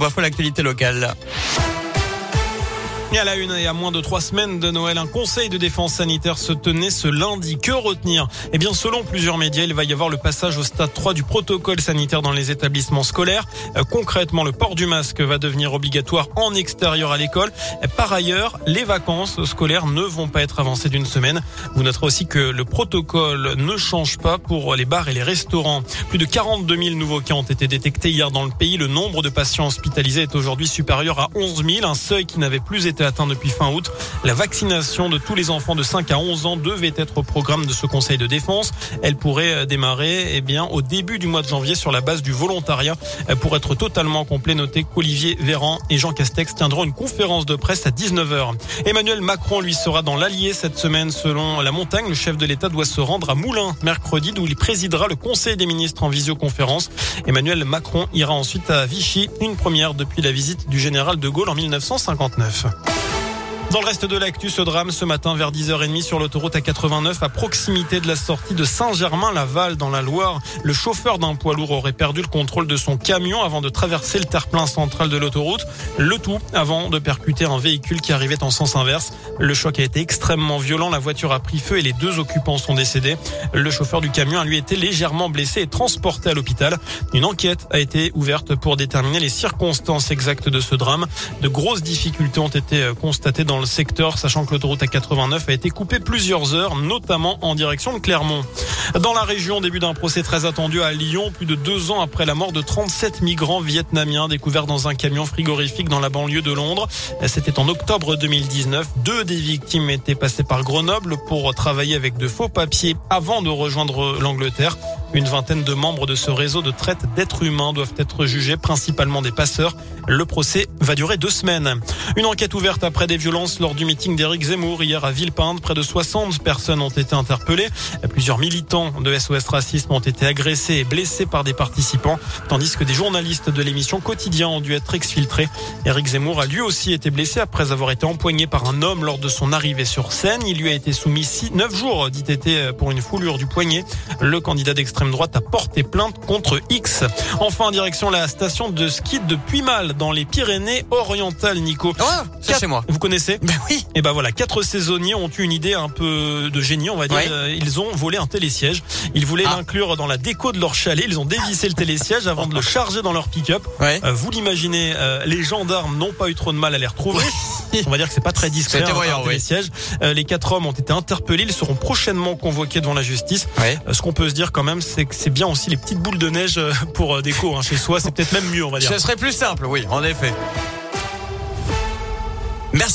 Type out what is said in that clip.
Voilà l'actualité locale. Et à la une et à moins de trois semaines de Noël, un conseil de défense sanitaire se tenait ce lundi. Que retenir? Eh bien, selon plusieurs médias, il va y avoir le passage au stade 3 du protocole sanitaire dans les établissements scolaires. Euh, concrètement, le port du masque va devenir obligatoire en extérieur à l'école. Par ailleurs, les vacances scolaires ne vont pas être avancées d'une semaine. Vous noterez aussi que le protocole ne change pas pour les bars et les restaurants. Plus de 42 000 nouveaux cas ont été détectés hier dans le pays. Le nombre de patients hospitalisés est aujourd'hui supérieur à 11 000, un seuil qui n'avait plus été atteint depuis fin août. La vaccination de tous les enfants de 5 à 11 ans devait être au programme de ce Conseil de défense. Elle pourrait euh, démarrer eh bien, au début du mois de janvier sur la base du volontariat. Euh, pour être totalement complet, notez qu'Olivier Véran et Jean Castex tiendront une conférence de presse à 19h. Emmanuel Macron, lui, sera dans l'Allier cette semaine. Selon la montagne, le chef de l'État doit se rendre à Moulins mercredi, d'où il présidera le Conseil des ministres en visioconférence. Emmanuel Macron ira ensuite à Vichy, une première depuis la visite du général de Gaulle en 1959. Dans le reste de l'actu, ce drame ce matin vers 10h30 sur l'autoroute A89 à proximité de la sortie de Saint-Germain-Laval dans la Loire. Le chauffeur d'un poids lourd aurait perdu le contrôle de son camion avant de traverser le terre-plein central de l'autoroute. Le tout avant de percuter un véhicule qui arrivait en sens inverse. Le choc a été extrêmement violent. La voiture a pris feu et les deux occupants sont décédés. Le chauffeur du camion a lui été légèrement blessé et transporté à l'hôpital. Une enquête a été ouverte pour déterminer les circonstances exactes de ce drame. De grosses difficultés ont été constatées dans le secteur, sachant que l'autoroute A89 a été coupée plusieurs heures, notamment en direction de Clermont. Dans la région, début d'un procès très attendu à Lyon, plus de deux ans après la mort de 37 migrants vietnamiens découverts dans un camion frigorifique dans la banlieue de Londres. C'était en octobre 2019. Deux des victimes étaient passées par Grenoble pour travailler avec de faux papiers avant de rejoindre l'Angleterre. Une vingtaine de membres de ce réseau de traite d'êtres humains doivent être jugés, principalement des passeurs. Le procès va durer deux semaines. Une enquête ouverte après des violences lors du meeting d'Éric Zemmour hier à Villepinte. Près de 60 personnes ont été interpellées. Plusieurs militants de SOS Racisme ont été agressés et blessés par des participants, tandis que des journalistes de l'émission Quotidien ont dû être exfiltrés. Éric Zemmour a lui aussi été blessé après avoir été empoigné par un homme lors de son arrivée sur scène. Il lui a été soumis 9 jours d'ITT pour une foulure du poignet. Le candidat d'extrême droite a porté plainte contre X. Enfin, direction la station de ski de Puymal dans les Pyrénées-Orientales, Nico. Oh, c'est chez moi. Vous connaissez Ben oui. Et ben voilà, quatre saisonniers ont eu une idée un peu de génie, on va dire. Euh, ils ont volé un télésiège. Ils voulaient ah. l'inclure dans la déco de leur chalet. Ils ont dévissé le télésiège avant de le charger dans leur pick-up. Euh, vous l'imaginez, euh, les gendarmes n'ont pas eu trop de mal à les retrouver. On va dire que c'est pas très discret. Hein, voyant, télésiège. les quatre hommes ont été interpellés. Ils seront prochainement convoqués devant la justice. ce qu'on peut se dire quand même, c'est que c'est bien aussi les petites boules de neige pour déco hein, chez soi. C'est peut-être même mieux, on va dire. Ce serait plus simple, oui, en effet.